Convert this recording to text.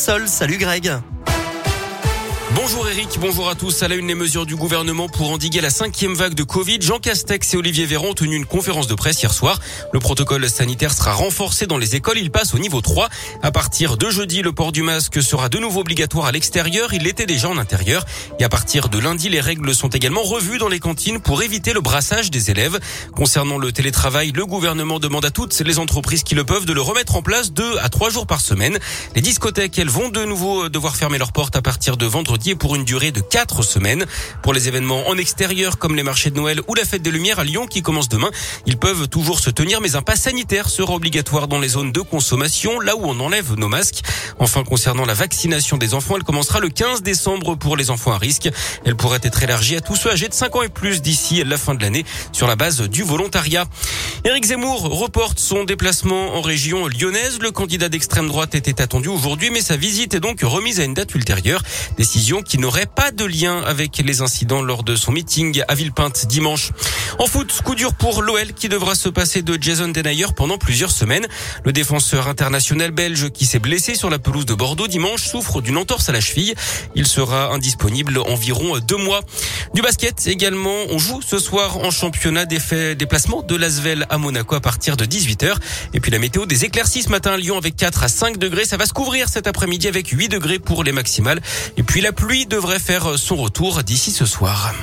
Salut Greg. Bonjour Eric, bonjour à tous. À la une des mesures du gouvernement pour endiguer la cinquième vague de Covid, Jean Castex et Olivier Véran ont tenu une conférence de presse hier soir. Le protocole sanitaire sera renforcé dans les écoles. Il passe au niveau 3. À partir de jeudi, le port du masque sera de nouveau obligatoire à l'extérieur. Il l'était déjà en intérieur. Et à partir de lundi, les règles sont également revues dans les cantines pour éviter le brassage des élèves. Concernant le télétravail, le gouvernement demande à toutes les entreprises qui le peuvent de le remettre en place deux à trois jours par semaine. Les discothèques, elles vont de nouveau devoir fermer leurs portes à partir de vendredi pour une durée de quatre semaines. Pour les événements en extérieur comme les marchés de Noël ou la fête des Lumières à Lyon qui commence demain, ils peuvent toujours se tenir mais un pass sanitaire sera obligatoire dans les zones de consommation, là où on enlève nos masques. Enfin, concernant la vaccination des enfants, elle commencera le 15 décembre pour les enfants à risque. Elle pourrait être élargie à tous ceux âgés de 5 ans et plus d'ici la fin de l'année sur la base du volontariat. Éric Zemmour reporte son déplacement en région lyonnaise. Le candidat d'extrême droite était attendu aujourd'hui, mais sa visite est donc remise à une date ultérieure. Décision qui n'aurait pas de lien avec les incidents lors de son meeting à Villepinte dimanche. En foot, coup dur pour l'OL qui devra se passer de Jason Denayer pendant plusieurs semaines. Le défenseur international belge qui s'est blessé sur la pelouse de Bordeaux dimanche souffre d'une entorse à la cheville. Il sera indisponible environ deux mois. Du basket également, on joue ce soir en championnat des faits déplacement de Lasvel à Monaco à partir de 18h. Et puis la météo des éclaircies ce matin à Lyon avec 4 à 5 degrés. Ça va se couvrir cet après-midi avec 8 degrés pour les maximales. Et puis la pluie devrait faire son retour d'ici ce soir.